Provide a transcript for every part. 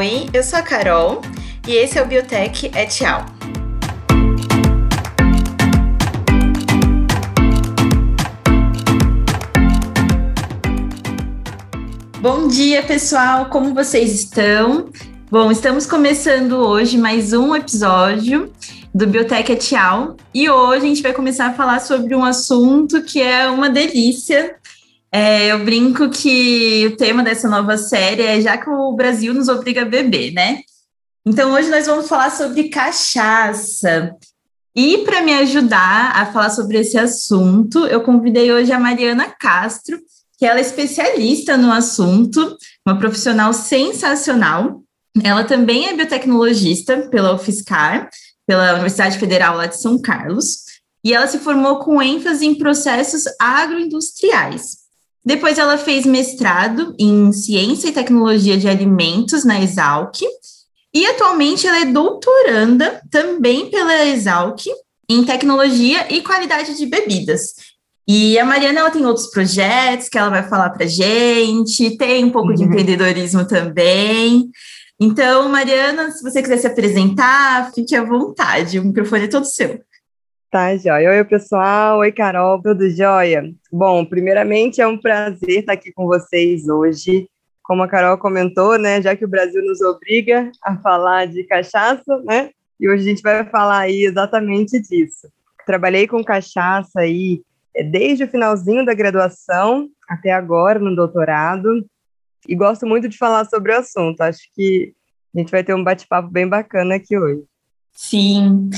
Oi, eu sou a Carol e esse é o Biotech é Tchau. Bom dia, pessoal, como vocês estão? Bom, estamos começando hoje mais um episódio do Biotech Etial e hoje a gente vai começar a falar sobre um assunto que é uma delícia. É, eu brinco que o tema dessa nova série é já que o Brasil nos obriga a beber, né? Então hoje nós vamos falar sobre cachaça. E para me ajudar a falar sobre esse assunto, eu convidei hoje a Mariana Castro, que ela é especialista no assunto, uma profissional sensacional. Ela também é biotecnologista pela UFSCar, pela Universidade Federal lá de São Carlos, e ela se formou com ênfase em processos agroindustriais. Depois ela fez mestrado em Ciência e Tecnologia de Alimentos na Exalc, e atualmente ela é doutoranda também pela Exalc em Tecnologia e Qualidade de Bebidas. E a Mariana ela tem outros projetos que ela vai falar para gente, tem um pouco uhum. de empreendedorismo também. Então, Mariana, se você quiser se apresentar, fique à vontade, o microfone é todo seu. Tá, joia. Oi, pessoal. Oi, Carol. Tudo jóia? Bom, primeiramente é um prazer estar aqui com vocês hoje. Como a Carol comentou, né, já que o Brasil nos obriga a falar de cachaça, né, e hoje a gente vai falar aí exatamente disso. Trabalhei com cachaça aí é, desde o finalzinho da graduação até agora no doutorado e gosto muito de falar sobre o assunto. Acho que a gente vai ter um bate-papo bem bacana aqui hoje. Sim.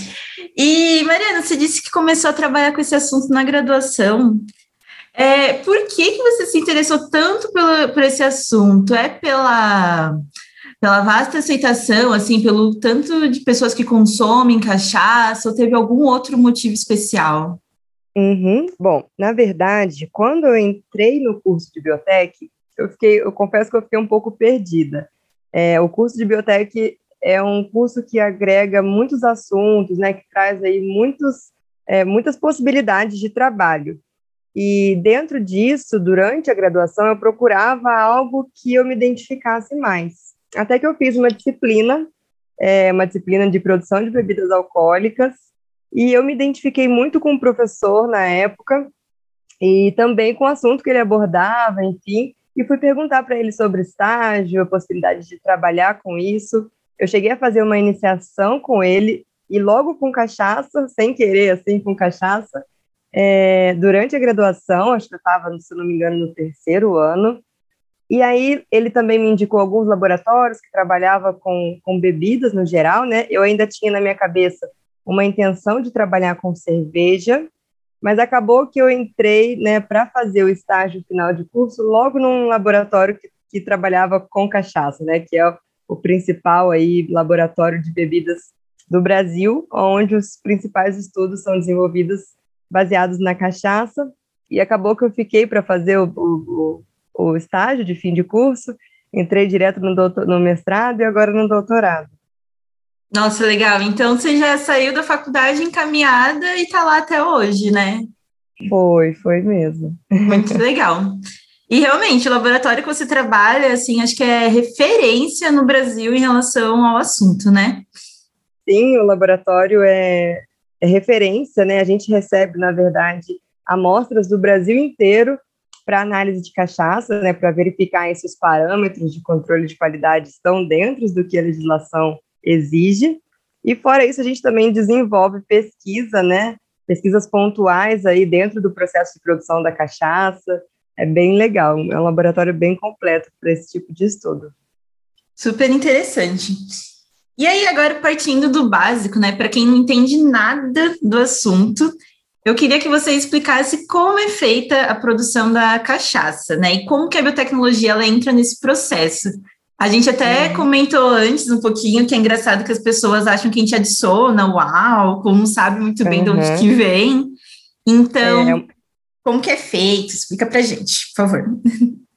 E, Mariana, você disse que começou a trabalhar com esse assunto na graduação. É, por que, que você se interessou tanto por esse assunto? É pela, pela vasta aceitação, assim, pelo tanto de pessoas que consomem cachaça, ou teve algum outro motivo especial? Uhum. Bom, na verdade, quando eu entrei no curso de biotech, eu fiquei, eu confesso que eu fiquei um pouco perdida. É, o curso de biotech é um curso que agrega muitos assuntos, né, que traz aí muitos, é, muitas possibilidades de trabalho. E dentro disso, durante a graduação, eu procurava algo que eu me identificasse mais. Até que eu fiz uma disciplina, é, uma disciplina de produção de bebidas alcoólicas, e eu me identifiquei muito com o professor na época, e também com o assunto que ele abordava, enfim, e fui perguntar para ele sobre estágio, a possibilidade de trabalhar com isso. Eu cheguei a fazer uma iniciação com ele, e logo com cachaça, sem querer, assim, com cachaça, é, durante a graduação, acho que eu estava, se não me engano, no terceiro ano, e aí ele também me indicou alguns laboratórios que trabalhava com, com bebidas no geral, né? Eu ainda tinha na minha cabeça uma intenção de trabalhar com cerveja, mas acabou que eu entrei, né, para fazer o estágio final de curso logo num laboratório que, que trabalhava com cachaça, né, que é o, principal aí laboratório de bebidas do Brasil, onde os principais estudos são desenvolvidos baseados na cachaça, e acabou que eu fiquei para fazer o, o, o, estágio de fim de curso, entrei direto no, doutor, no mestrado e agora no doutorado. Nossa, legal. Então você já saiu da faculdade encaminhada e está lá até hoje, né? Foi, foi mesmo. Muito legal. E realmente, o laboratório que você trabalha, assim, acho que é referência no Brasil em relação ao assunto, né? Sim, o laboratório é, é referência, né? A gente recebe, na verdade, amostras do Brasil inteiro para análise de cachaça, né? Para verificar se os parâmetros de controle de qualidade estão dentro do que a legislação exige. E fora isso, a gente também desenvolve pesquisa, né? Pesquisas pontuais aí dentro do processo de produção da cachaça. É bem legal, é um laboratório bem completo para esse tipo de estudo. Super interessante. E aí, agora partindo do básico, né? Para quem não entende nada do assunto, eu queria que você explicasse como é feita a produção da cachaça, né? E como que a biotecnologia ela entra nesse processo. A gente até é. comentou antes um pouquinho que é engraçado que as pessoas acham que a gente adiciona o álcool, não sabe muito bem uhum. de onde que vem. Então, é. Como que é feito? Explica pra gente, por favor.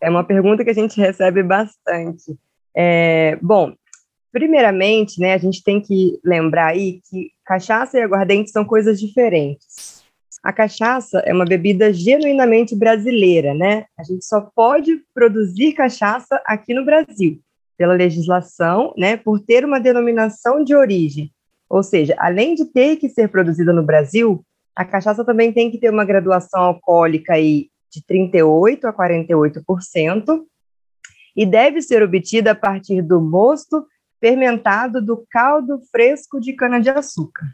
É uma pergunta que a gente recebe bastante. É, bom, primeiramente, né, a gente tem que lembrar aí que cachaça e aguardente são coisas diferentes. A cachaça é uma bebida genuinamente brasileira, né? A gente só pode produzir cachaça aqui no Brasil. pela legislação, né, por ter uma denominação de origem. Ou seja, além de ter que ser produzida no Brasil, a cachaça também tem que ter uma graduação alcoólica aí de 38 a 48% e deve ser obtida a partir do mosto fermentado do caldo fresco de cana-de-açúcar.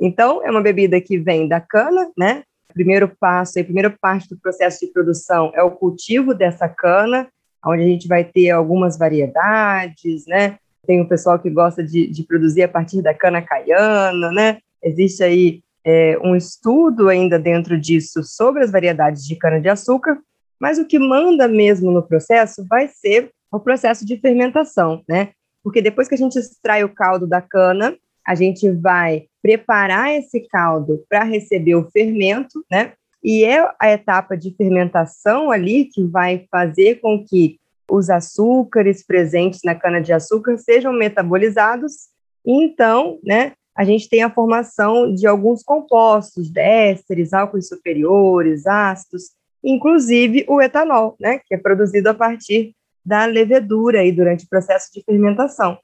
Então, é uma bebida que vem da cana, né? Primeiro passo, a primeira parte do processo de produção é o cultivo dessa cana, onde a gente vai ter algumas variedades, né? Tem o pessoal que gosta de, de produzir a partir da cana caiana, né? Existe aí é, um estudo ainda dentro disso sobre as variedades de cana-de-açúcar, mas o que manda mesmo no processo vai ser o processo de fermentação, né? Porque depois que a gente extrai o caldo da cana, a gente vai preparar esse caldo para receber o fermento, né? E é a etapa de fermentação ali que vai fazer com que os açúcares presentes na cana-de-açúcar sejam metabolizados, então, né, a gente tem a formação de alguns compostos, ésteres, álcools superiores, ácidos, inclusive o etanol, né, que é produzido a partir da levedura aí durante o processo de fermentação.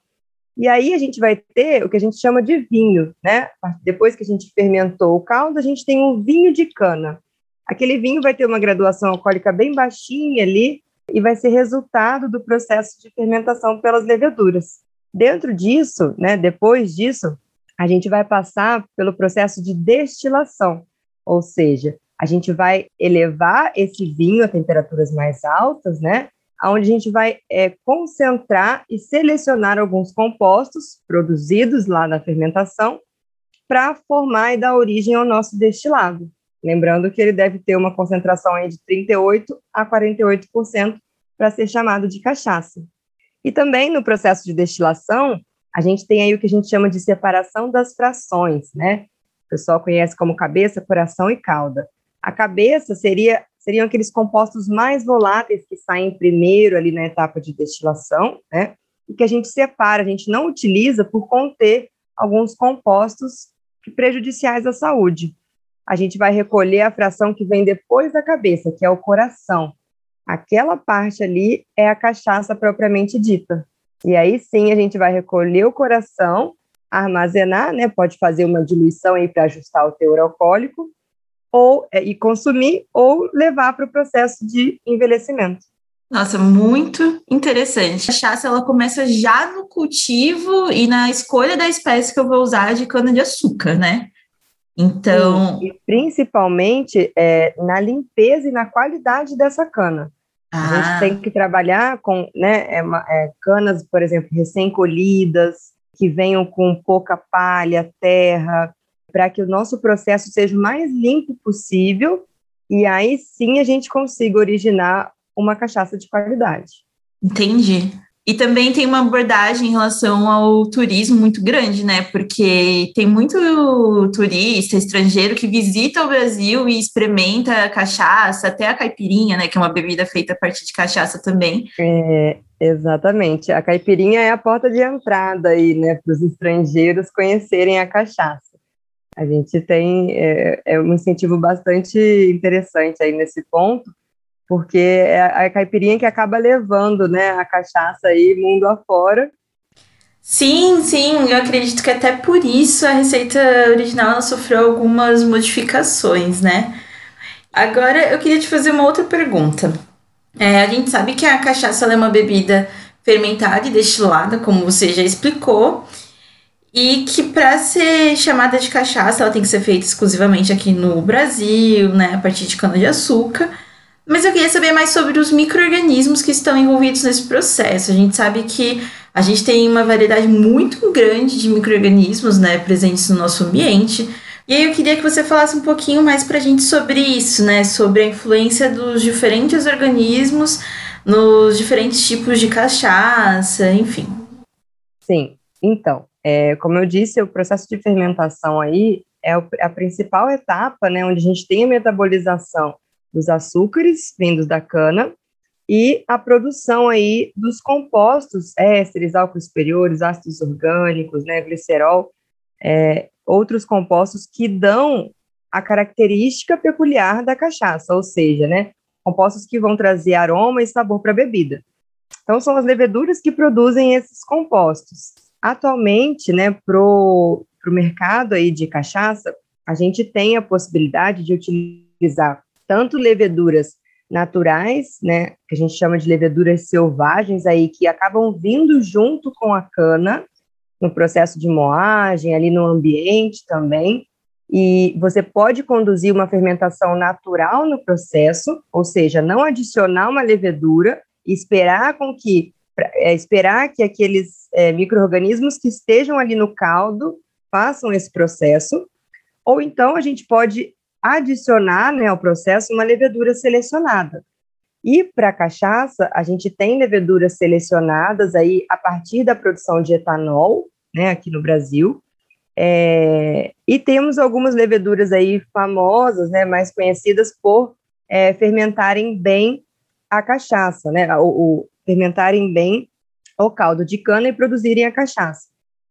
E aí a gente vai ter o que a gente chama de vinho, né? Depois que a gente fermentou o caldo, a gente tem um vinho de cana. Aquele vinho vai ter uma graduação alcoólica bem baixinha ali e vai ser resultado do processo de fermentação pelas leveduras. Dentro disso, né, depois disso, a gente vai passar pelo processo de destilação, ou seja, a gente vai elevar esse vinho a temperaturas mais altas, né? Onde a gente vai é, concentrar e selecionar alguns compostos produzidos lá na fermentação para formar e dar origem ao nosso destilado. Lembrando que ele deve ter uma concentração aí de 38 a 48% para ser chamado de cachaça. E também no processo de destilação, a gente tem aí o que a gente chama de separação das frações, né? O pessoal conhece como cabeça, coração e cauda. A cabeça seria seriam aqueles compostos mais voláteis que saem primeiro ali na etapa de destilação, né? E que a gente separa, a gente não utiliza por conter alguns compostos prejudiciais à saúde. A gente vai recolher a fração que vem depois da cabeça, que é o coração. Aquela parte ali é a cachaça propriamente dita. E aí sim a gente vai recolher o coração, armazenar, né? Pode fazer uma diluição aí para ajustar o teor alcoólico, ou é, e consumir, ou levar para o processo de envelhecimento. Nossa, muito interessante. A cachaça ela começa já no cultivo e na escolha da espécie que eu vou usar de cana de açúcar, né? Então, e, e principalmente é, na limpeza e na qualidade dessa cana. Ah. A gente tem que trabalhar com né, é, é, canas, por exemplo, recém-colhidas, que venham com pouca palha, terra, para que o nosso processo seja o mais limpo possível e aí sim a gente consiga originar uma cachaça de qualidade. Entendi. E também tem uma abordagem em relação ao turismo muito grande, né? Porque tem muito turista estrangeiro que visita o Brasil e experimenta cachaça, até a caipirinha, né? Que é uma bebida feita a partir de cachaça também. É, exatamente. A caipirinha é a porta de entrada aí, né? Para os estrangeiros conhecerem a cachaça. A gente tem é, é um incentivo bastante interessante aí nesse ponto, porque é a caipirinha que acaba levando né, a cachaça aí mundo afora. Sim, sim, eu acredito que até por isso a receita original sofreu algumas modificações, né? Agora eu queria te fazer uma outra pergunta. É, a gente sabe que a cachaça é uma bebida fermentada e destilada, como você já explicou, e que para ser chamada de cachaça ela tem que ser feita exclusivamente aqui no Brasil, né, a partir de cana de açúcar. Mas eu queria saber mais sobre os micro-organismos que estão envolvidos nesse processo. A gente sabe que a gente tem uma variedade muito grande de micro-organismos né, presentes no nosso ambiente. E aí eu queria que você falasse um pouquinho mais para a gente sobre isso, né? Sobre a influência dos diferentes organismos nos diferentes tipos de cachaça, enfim. Sim, então, é, como eu disse, o processo de fermentação aí é a principal etapa, né, onde a gente tem a metabolização dos açúcares vindos da cana e a produção aí dos compostos ésteres, álcools superiores, ácidos orgânicos, né, glicerol, é, outros compostos que dão a característica peculiar da cachaça, ou seja, né, compostos que vão trazer aroma e sabor para a bebida. Então, são as leveduras que produzem esses compostos. Atualmente, né, para o mercado aí de cachaça, a gente tem a possibilidade de utilizar tanto leveduras naturais, né, que a gente chama de leveduras selvagens aí, que acabam vindo junto com a cana, no processo de moagem, ali no ambiente também, e você pode conduzir uma fermentação natural no processo, ou seja, não adicionar uma levedura esperar com que é, esperar que aqueles é, micro-organismos que estejam ali no caldo façam esse processo, ou então a gente pode adicionar né, ao processo uma levedura selecionada. E para a cachaça, a gente tem leveduras selecionadas aí a partir da produção de etanol, né, aqui no Brasil, é, e temos algumas leveduras aí famosas, né, mais conhecidas por é, fermentarem bem a cachaça, né, o, o, fermentarem bem o caldo de cana e produzirem a cachaça.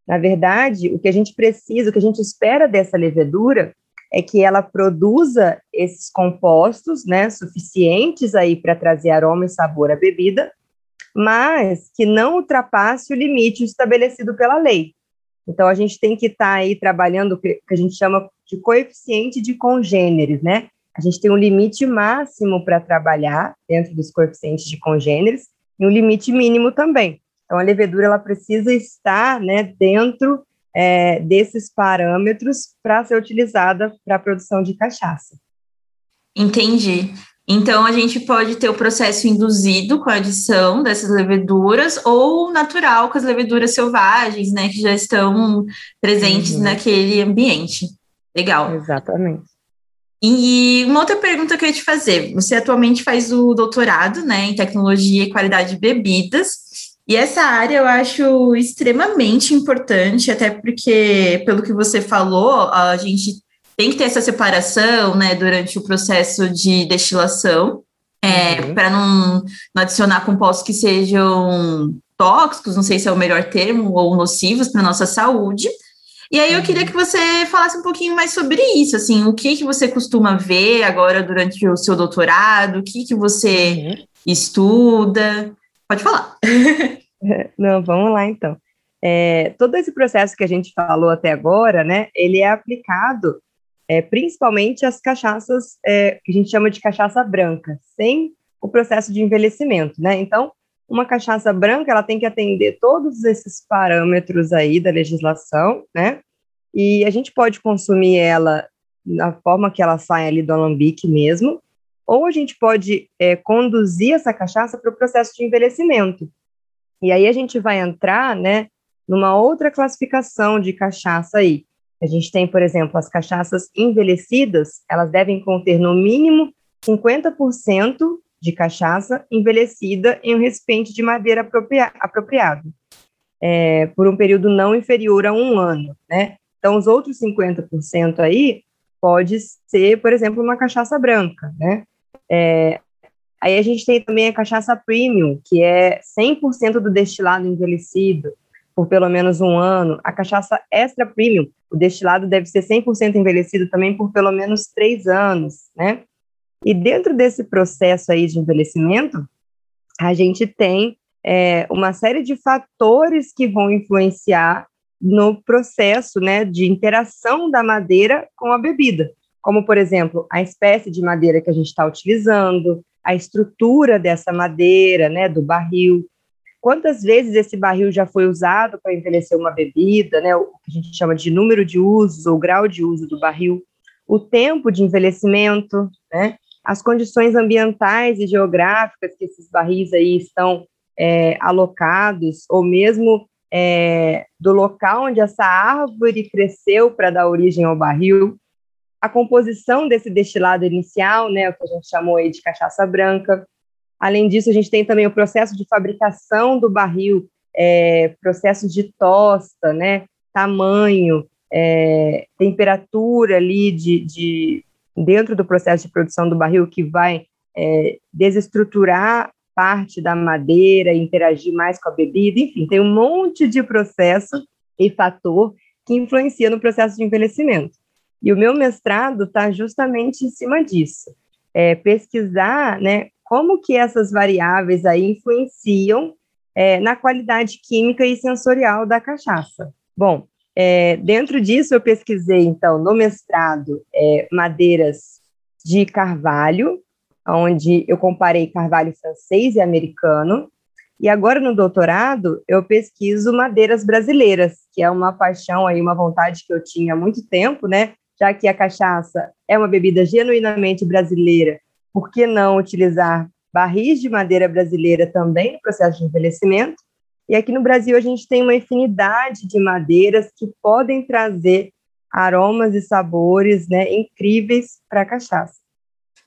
Na verdade, o que a gente precisa, o que a gente espera dessa levedura é que ela produza esses compostos, né, suficientes aí para trazer aroma e sabor à bebida, mas que não ultrapasse o limite estabelecido pela lei. Então, a gente tem que estar tá aí trabalhando o que a gente chama de coeficiente de congêneres, né? A gente tem um limite máximo para trabalhar dentro dos coeficientes de congêneres e um limite mínimo também. Então, a levedura ela precisa estar né, dentro é, desses parâmetros para ser utilizada para a produção de cachaça. Entendi. Então, a gente pode ter o processo induzido com a adição dessas leveduras ou natural com as leveduras selvagens, né, que já estão presentes uhum. naquele ambiente. Legal. Exatamente. E uma outra pergunta que eu ia te fazer: você atualmente faz o doutorado né, em tecnologia e qualidade de bebidas, e essa área eu acho extremamente importante, até porque, pelo que você falou, a gente tem que ter essa separação, né, durante o processo de destilação, é, uhum. para não, não, adicionar compostos que sejam tóxicos, não sei se é o melhor termo, ou nocivos para a nossa saúde. E aí eu queria uhum. que você falasse um pouquinho mais sobre isso, assim, o que que você costuma ver agora durante o seu doutorado, o que que você uhum. estuda, pode falar. Não, vamos lá então. É, todo esse processo que a gente falou até agora, né, ele é aplicado é, principalmente as cachaças é, que a gente chama de cachaça branca, sem o processo de envelhecimento, né? Então, uma cachaça branca, ela tem que atender todos esses parâmetros aí da legislação, né? E a gente pode consumir ela na forma que ela sai ali do alambique mesmo, ou a gente pode é, conduzir essa cachaça para o processo de envelhecimento. E aí a gente vai entrar, né, numa outra classificação de cachaça aí, a gente tem, por exemplo, as cachaças envelhecidas, elas devem conter no mínimo 50% de cachaça envelhecida em um recipiente de madeira apropria apropriado, é, por um período não inferior a um ano, né? Então, os outros 50% aí pode ser, por exemplo, uma cachaça branca, né? É, aí a gente tem também a cachaça premium, que é 100% do destilado envelhecido por pelo menos um ano. A cachaça extra premium, o destilado deve ser 100% envelhecido também por pelo menos três anos, né? E dentro desse processo aí de envelhecimento, a gente tem é, uma série de fatores que vão influenciar no processo né, de interação da madeira com a bebida, como, por exemplo, a espécie de madeira que a gente está utilizando, a estrutura dessa madeira, né, do barril, quantas vezes esse barril já foi usado para envelhecer uma bebida, né, o que a gente chama de número de usos ou grau de uso do barril, o tempo de envelhecimento, né, as condições ambientais e geográficas que esses barris aí estão é, alocados, ou mesmo é, do local onde essa árvore cresceu para dar origem ao barril, a composição desse destilado inicial, né, o que a gente chamou aí de cachaça branca, Além disso, a gente tem também o processo de fabricação do barril, é, processo de tosta, né, tamanho, é, temperatura ali de, de, dentro do processo de produção do barril que vai é, desestruturar parte da madeira, interagir mais com a bebida, enfim, tem um monte de processo e fator que influencia no processo de envelhecimento. E o meu mestrado está justamente em cima disso, é, pesquisar, né, como que essas variáveis aí influenciam é, na qualidade química e sensorial da cachaça. Bom, é, dentro disso eu pesquisei, então, no mestrado, é, madeiras de carvalho, onde eu comparei carvalho francês e americano, e agora no doutorado eu pesquiso madeiras brasileiras, que é uma paixão aí, uma vontade que eu tinha há muito tempo, né? Já que a cachaça é uma bebida genuinamente brasileira, por que não utilizar barris de madeira brasileira também no processo de envelhecimento? E aqui no Brasil a gente tem uma infinidade de madeiras que podem trazer aromas e sabores né, incríveis para a cachaça.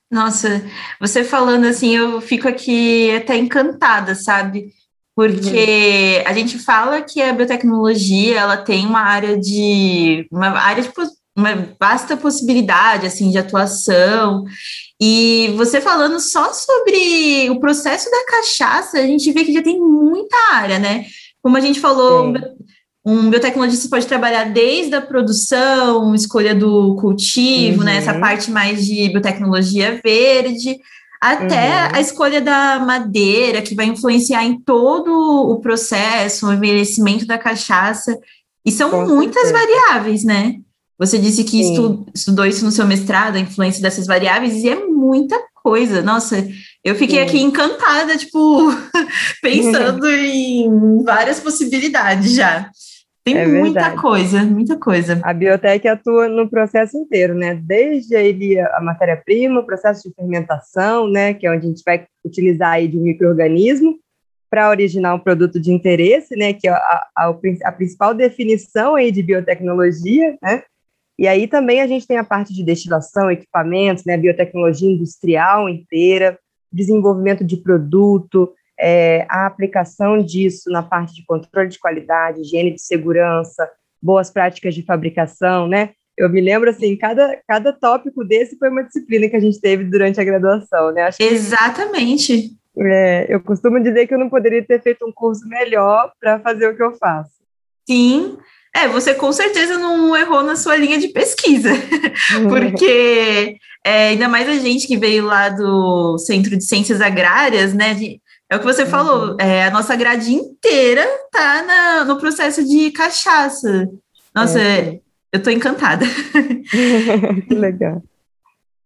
Nossa, você falando assim, eu fico aqui até encantada, sabe? Porque a gente fala que a biotecnologia ela tem uma área de uma área de uma vasta possibilidade assim de atuação. E você falando só sobre o processo da cachaça, a gente vê que já tem muita área, né? Como a gente falou. Um biotecnologista pode trabalhar desde a produção, escolha do cultivo, uhum. né, essa uhum. parte mais de biotecnologia verde, até uhum. a escolha da madeira, que vai influenciar em todo o processo, o envelhecimento da cachaça. E são Com muitas certeza. variáveis, né? Você disse que estu, estudou isso no seu mestrado, a influência dessas variáveis, e é muita coisa. Nossa, eu fiquei Sim. aqui encantada, tipo, pensando em várias possibilidades já. Tem é muita verdade. coisa, muita coisa. A biotec atua no processo inteiro, né? Desde ele, a matéria-prima, o processo de fermentação, né? Que é onde a gente vai utilizar aí de um microorganismo para originar um produto de interesse, né? Que é a, a, a principal definição aí de biotecnologia, né? E aí também a gente tem a parte de destilação, equipamentos, né? Biotecnologia industrial inteira, desenvolvimento de produto, é, a aplicação disso na parte de controle de qualidade, higiene de segurança, boas práticas de fabricação, né? Eu me lembro, assim, cada, cada tópico desse foi uma disciplina que a gente teve durante a graduação, né? Acho Exatamente. Que, é, eu costumo dizer que eu não poderia ter feito um curso melhor para fazer o que eu faço. Sim, é, você com certeza não errou na sua linha de pesquisa, porque é, ainda mais a gente que veio lá do Centro de Ciências Agrárias, né? De, é o que você falou, uhum. é, a nossa grade inteira tá na, no processo de cachaça. Nossa, é. eu tô encantada. que legal.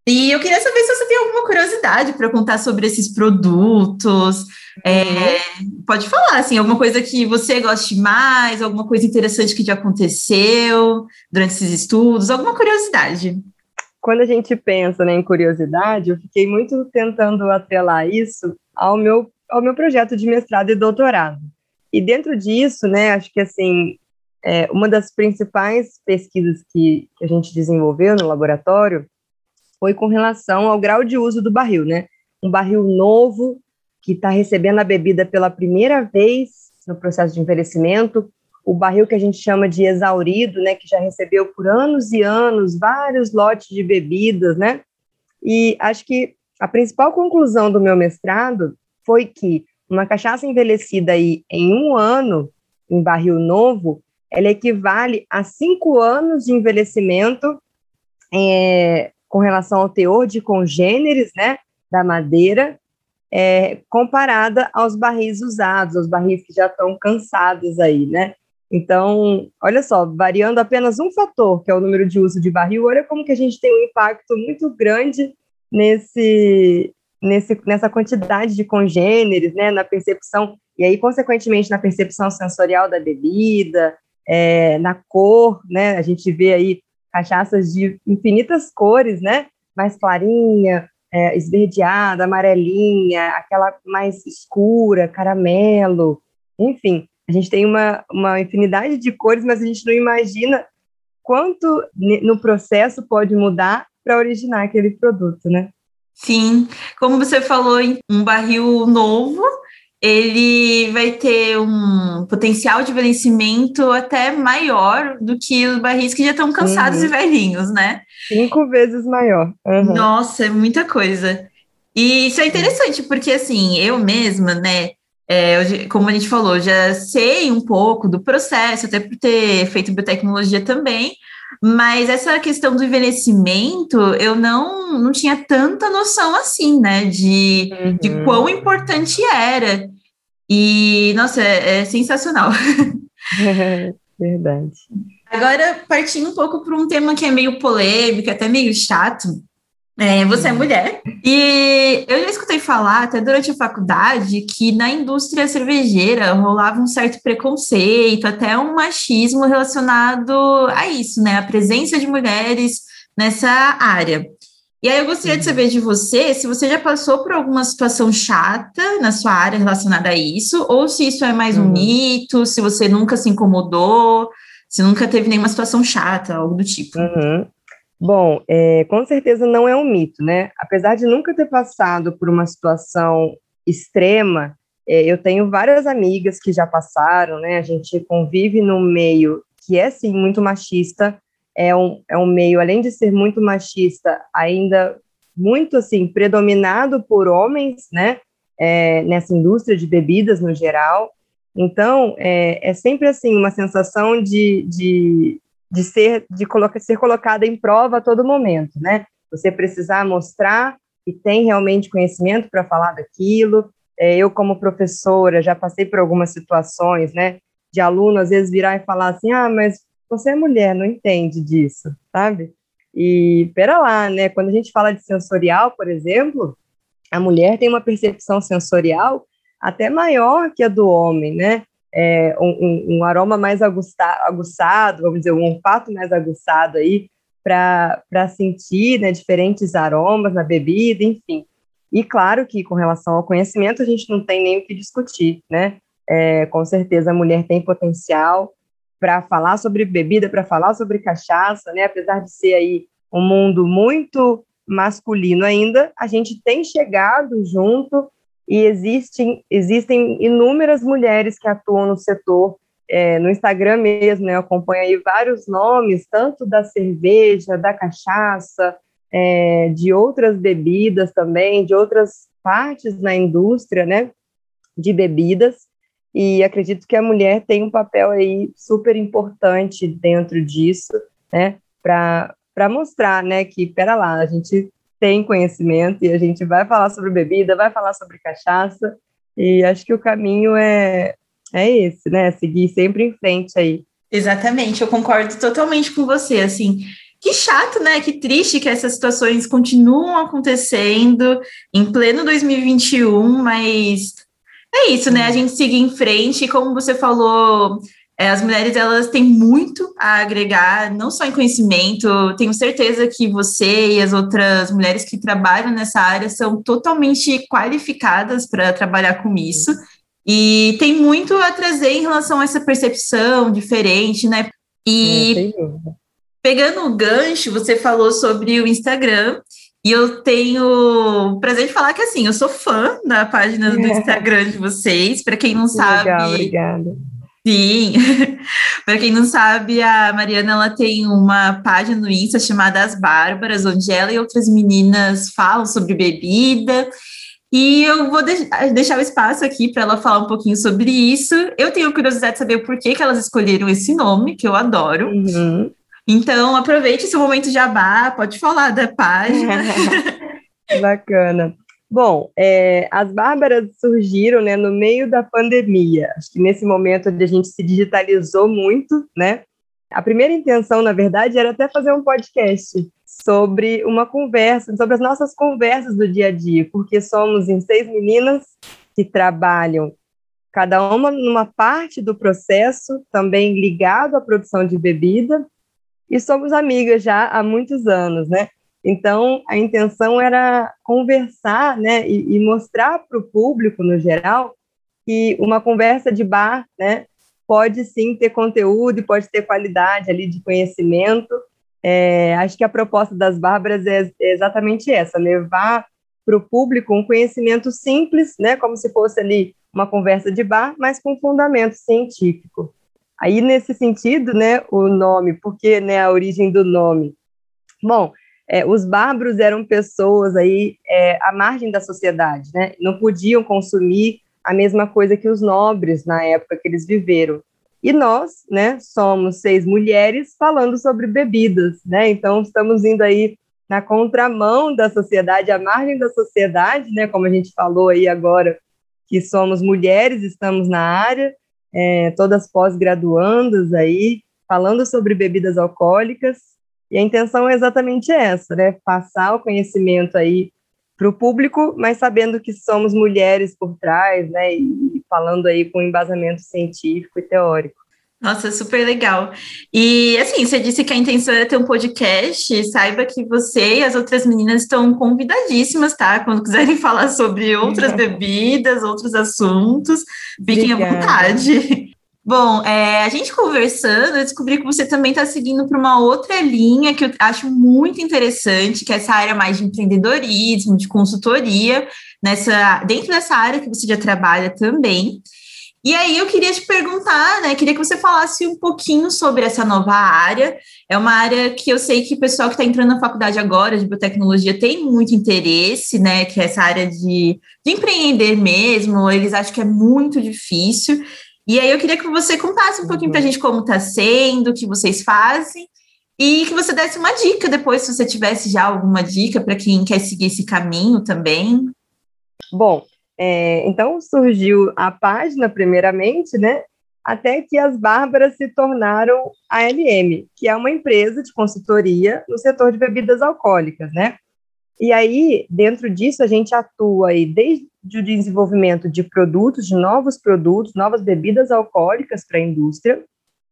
E eu queria saber se você tem alguma curiosidade para contar sobre esses produtos. É, pode falar, assim, alguma coisa que você goste mais, alguma coisa interessante que já aconteceu durante esses estudos, alguma curiosidade. Quando a gente pensa né, em curiosidade, eu fiquei muito tentando atrelar isso ao meu ao meu projeto de mestrado e doutorado. E dentro disso, né, acho que assim, é, uma das principais pesquisas que, que a gente desenvolveu no laboratório foi com relação ao grau de uso do barril, né? Um barril novo que está recebendo a bebida pela primeira vez no processo de envelhecimento, o barril que a gente chama de exaurido, né, que já recebeu por anos e anos vários lotes de bebidas, né? E acho que a principal conclusão do meu mestrado foi que uma cachaça envelhecida aí em um ano, em barril novo, ela equivale a cinco anos de envelhecimento é, com relação ao teor de congêneres, né, da madeira, é, comparada aos barris usados, aos barris que já estão cansados aí, né? Então, olha só, variando apenas um fator, que é o número de uso de barril, olha como que a gente tem um impacto muito grande nesse, nesse, nessa quantidade de congêneres, né, na percepção, e aí, consequentemente, na percepção sensorial da bebida, é, na cor, né, a gente vê aí cachaças de infinitas cores, né, mais clarinha, é, esverdeada, amarelinha, aquela mais escura, caramelo, enfim, a gente tem uma, uma infinidade de cores, mas a gente não imagina quanto no processo pode mudar para originar aquele produto, né? Sim, como você falou, um barril novo, ele vai ter um potencial de envelhecimento até maior do que os barris que já estão cansados uhum. e velhinhos, né? Cinco vezes maior. Uhum. Nossa, é muita coisa. E isso é interessante, porque assim, eu mesma, né, é, como a gente falou, já sei um pouco do processo, até por ter feito biotecnologia também, mas essa questão do envelhecimento, eu não, não tinha tanta noção assim, né? De, uhum. de quão importante era. E, nossa, é, é sensacional. Verdade. Agora, partindo um pouco para um tema que é meio polêmico, até meio chato, é, você é mulher. E eu já escutei falar, até durante a faculdade, que na indústria cervejeira rolava um certo preconceito, até um machismo relacionado a isso, né? A presença de mulheres nessa área. E aí eu gostaria de saber de você se você já passou por alguma situação chata na sua área relacionada a isso, ou se isso é mais um uhum. mito, se você nunca se incomodou, se nunca teve nenhuma situação chata, algo do tipo. Uhum. Bom, é, com certeza não é um mito, né? Apesar de nunca ter passado por uma situação extrema, é, eu tenho várias amigas que já passaram, né? A gente convive num meio que é, sim, muito machista, é um, é um meio, além de ser muito machista, ainda muito, assim, predominado por homens, né? É, nessa indústria de bebidas no geral. Então, é, é sempre, assim, uma sensação de, de de ser de colocar, ser colocada em prova a todo momento, né? Você precisar mostrar que tem realmente conhecimento para falar daquilo. É, eu, como professora, já passei por algumas situações, né? De aluno às vezes virar e falar assim: ah, mas você é mulher, não entende disso, sabe? E pera lá, né? Quando a gente fala de sensorial, por exemplo, a mulher tem uma percepção sensorial até maior que a do homem, né? É, um, um, aroma mais aguçado, vamos dizer, um olfato mais aguçado aí, para sentir né, diferentes aromas na bebida, enfim. E claro que com relação ao conhecimento a gente não tem nem o que discutir, né? É, com certeza a mulher tem potencial para falar sobre bebida, para falar sobre cachaça, né? Apesar de ser aí um mundo muito masculino ainda, a gente tem chegado junto e existem, existem inúmeras mulheres que atuam no setor, é, no Instagram mesmo, né, eu acompanho aí vários nomes, tanto da cerveja, da cachaça, é, de outras bebidas também, de outras partes na indústria, né, de bebidas, e acredito que a mulher tem um papel aí super importante dentro disso, né, para mostrar, né, que, pera lá, a gente tem conhecimento e a gente vai falar sobre bebida, vai falar sobre cachaça, e acho que o caminho é, é esse, né? Seguir sempre em frente aí. Exatamente, eu concordo totalmente com você, assim, que chato, né? Que triste que essas situações continuam acontecendo em pleno 2021, mas é isso, né? A gente seguir em frente, e como você falou, é, as mulheres elas têm muito a agregar, não só em conhecimento. Tenho certeza que você e as outras mulheres que trabalham nessa área são totalmente qualificadas para trabalhar com isso. E tem muito a trazer em relação a essa percepção diferente, né? E é, pegando o gancho, você falou sobre o Instagram. E eu tenho o prazer de falar que assim, eu sou fã da página do Instagram de vocês. Para quem não sabe, Legal, obrigada Sim, para quem não sabe, a Mariana ela tem uma página no Insta chamada As Bárbaras, onde ela e outras meninas falam sobre bebida. E eu vou deixar o espaço aqui para ela falar um pouquinho sobre isso. Eu tenho curiosidade de saber por que, que elas escolheram esse nome, que eu adoro. Uhum. Então, aproveite esse momento jabá, pode falar da página. Bacana. Bom, é, as Bárbaras surgiram né, no meio da pandemia. Acho que nesse momento onde a gente se digitalizou muito, né? A primeira intenção, na verdade, era até fazer um podcast sobre uma conversa, sobre as nossas conversas do dia a dia, porque somos em seis meninas que trabalham, cada uma numa parte do processo, também ligado à produção de bebida, e somos amigas já há muitos anos, né? Então, a intenção era conversar né, e, e mostrar para o público, no geral, que uma conversa de bar né, pode sim ter conteúdo e pode ter qualidade ali de conhecimento. É, acho que a proposta das Bárbaras é, é exatamente essa, levar para o público um conhecimento simples, né, como se fosse ali uma conversa de bar, mas com fundamento científico. Aí, nesse sentido, né, o nome, porque né, a origem do nome? Bom, é, os bárbaros eram pessoas aí é, à margem da sociedade, né? Não podiam consumir a mesma coisa que os nobres na época que eles viveram. E nós, né, somos seis mulheres falando sobre bebidas, né? Então estamos indo aí na contramão da sociedade, à margem da sociedade, né? Como a gente falou aí agora que somos mulheres, estamos na área, é, todas pós-graduandas aí, falando sobre bebidas alcoólicas, e a intenção é exatamente essa, né? Passar o conhecimento aí para o público, mas sabendo que somos mulheres por trás, né? E falando aí com embasamento científico e teórico. Nossa, super legal. E assim, você disse que a intenção era ter um podcast. Saiba que você e as outras meninas estão convidadíssimas, tá? Quando quiserem falar sobre outras bebidas, outros assuntos, fiquem Obrigada. à vontade. Bom, é, a gente conversando, eu descobri que você também está seguindo para uma outra linha que eu acho muito interessante, que é essa área mais de empreendedorismo, de consultoria, nessa, dentro dessa área que você já trabalha também. E aí eu queria te perguntar, né? Queria que você falasse um pouquinho sobre essa nova área. É uma área que eu sei que o pessoal que está entrando na faculdade agora de biotecnologia tem muito interesse, né? Que é essa área de, de empreender mesmo. Eles acham que é muito difícil. E aí eu queria que você contasse um pouquinho para a uhum. gente como está sendo, o que vocês fazem, e que você desse uma dica depois, se você tivesse já alguma dica para quem quer seguir esse caminho também. Bom, é, então surgiu a página, primeiramente, né? Até que as Bárbaras se tornaram a LM, que é uma empresa de consultoria no setor de bebidas alcoólicas, né? E aí, dentro disso, a gente atua aí desde o desenvolvimento de produtos, de novos produtos, novas bebidas alcoólicas para a indústria,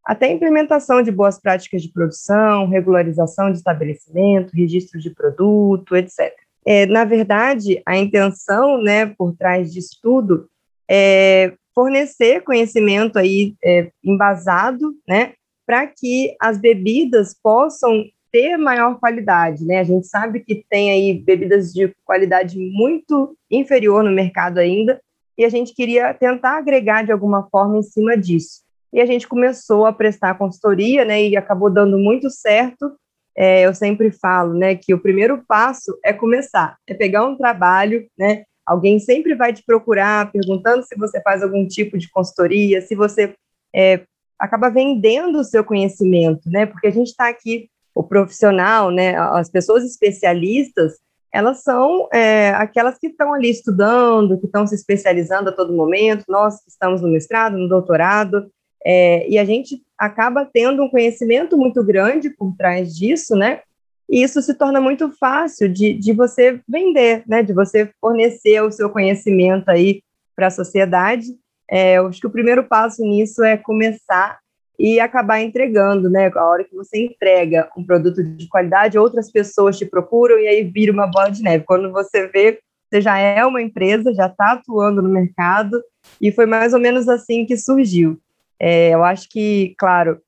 até implementação de boas práticas de produção, regularização de estabelecimento, registro de produto, etc. É, na verdade, a intenção, né, por trás disso tudo, é fornecer conhecimento aí é, embasado, né, para que as bebidas possam ter maior qualidade, né? A gente sabe que tem aí bebidas de qualidade muito inferior no mercado ainda, e a gente queria tentar agregar de alguma forma em cima disso. E a gente começou a prestar consultoria, né? E acabou dando muito certo. É, eu sempre falo, né, que o primeiro passo é começar, é pegar um trabalho, né? Alguém sempre vai te procurar perguntando se você faz algum tipo de consultoria, se você é, acaba vendendo o seu conhecimento, né? Porque a gente está aqui o profissional, né, as pessoas especialistas, elas são é, aquelas que estão ali estudando, que estão se especializando a todo momento, nós que estamos no mestrado, no doutorado, é, e a gente acaba tendo um conhecimento muito grande por trás disso, né? E isso se torna muito fácil de, de você vender, né? De você fornecer o seu conhecimento aí para a sociedade. É, eu acho que o primeiro passo nisso é começar e acabar entregando, né? A hora que você entrega um produto de qualidade, outras pessoas te procuram e aí vira uma bola de neve. Quando você vê, você já é uma empresa, já está atuando no mercado, e foi mais ou menos assim que surgiu. É, eu acho que, claro,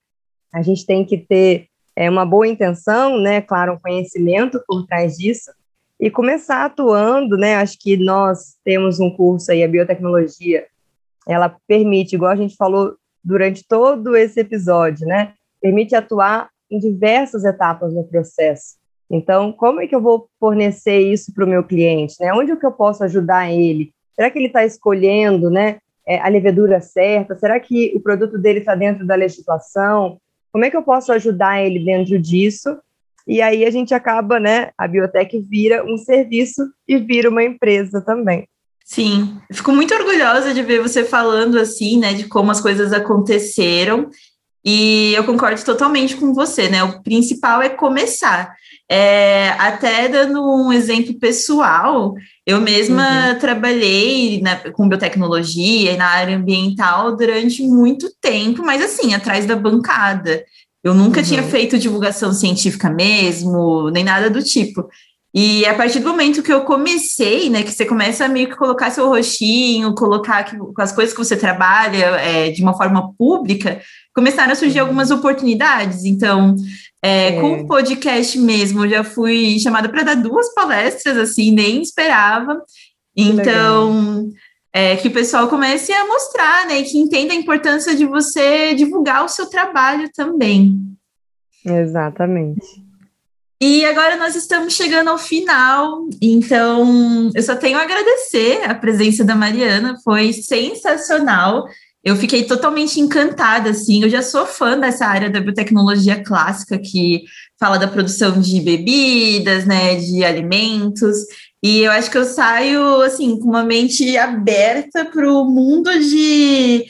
a gente tem que ter é, uma boa intenção, né? Claro, um conhecimento por trás disso, e começar atuando, né? Acho que nós temos um curso aí, a biotecnologia, ela permite, igual a gente falou durante todo esse episódio, né? Permite atuar em diversas etapas do processo. Então, como é que eu vou fornecer isso para o meu cliente? Né? Onde é que eu posso ajudar ele? Será que ele está escolhendo né, é, a levedura certa? Será que o produto dele está dentro da legislação? Como é que eu posso ajudar ele dentro disso? E aí a gente acaba, né? A biotech vira um serviço e vira uma empresa também. Sim, fico muito orgulhosa de ver você falando assim, né, de como as coisas aconteceram. E eu concordo totalmente com você, né? O principal é começar. É, até dando um exemplo pessoal, eu mesma uhum. trabalhei na, com biotecnologia e na área ambiental durante muito tempo, mas assim, atrás da bancada. Eu nunca uhum. tinha feito divulgação científica mesmo, nem nada do tipo. E a partir do momento que eu comecei, né, que você começa a meio que colocar seu rostinho, colocar que, com as coisas que você trabalha é, de uma forma pública, começaram a surgir algumas oportunidades. Então, é, é. com o podcast mesmo, eu já fui chamada para dar duas palestras, assim, nem esperava. Então, é, que o pessoal comece a mostrar, né, que entenda a importância de você divulgar o seu trabalho também. Exatamente. E agora nós estamos chegando ao final, então eu só tenho a agradecer a presença da Mariana, foi sensacional. eu fiquei totalmente encantada, assim. Eu já sou fã dessa área da biotecnologia clássica que fala da produção de bebidas, né, de alimentos. E eu acho que eu saio assim com uma mente aberta para o mundo de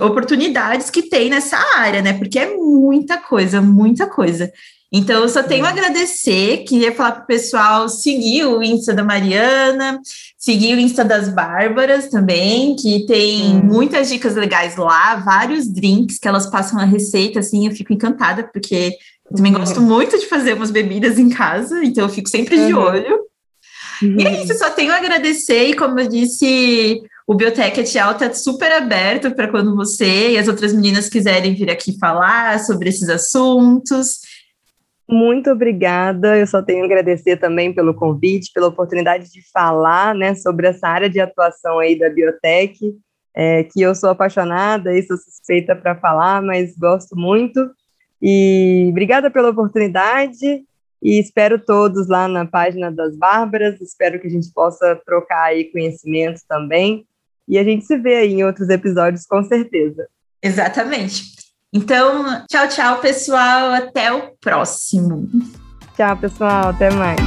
oportunidades que tem nessa área, né? Porque é muita coisa, muita coisa. Então, eu só tenho a agradecer, queria falar para o pessoal seguir o Insta da Mariana, seguir o Insta das Bárbaras também, que tem hum. muitas dicas legais lá, vários drinks que elas passam a receita, assim, eu fico encantada, porque eu também uhum. gosto muito de fazer umas bebidas em casa, então eu fico sempre uhum. de olho. Uhum. E é isso, só tenho a agradecer, e como eu disse, o Biotech Etial está super aberto para quando você e as outras meninas quiserem vir aqui falar sobre esses assuntos. Muito obrigada. Eu só tenho a agradecer também pelo convite, pela oportunidade de falar né, sobre essa área de atuação aí da biotech, é, que eu sou apaixonada e sou suspeita para falar, mas gosto muito. E obrigada pela oportunidade e espero todos lá na página das Bárbaras. Espero que a gente possa trocar aí conhecimentos também. E a gente se vê aí em outros episódios, com certeza. Exatamente. Então, tchau, tchau, pessoal. Até o próximo. Tchau, pessoal. Até mais.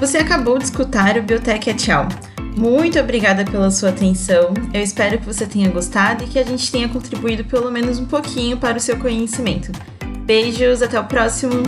Você acabou de escutar o Biotech é Tchau. Muito obrigada pela sua atenção. Eu espero que você tenha gostado e que a gente tenha contribuído pelo menos um pouquinho para o seu conhecimento. Beijos, até o próximo.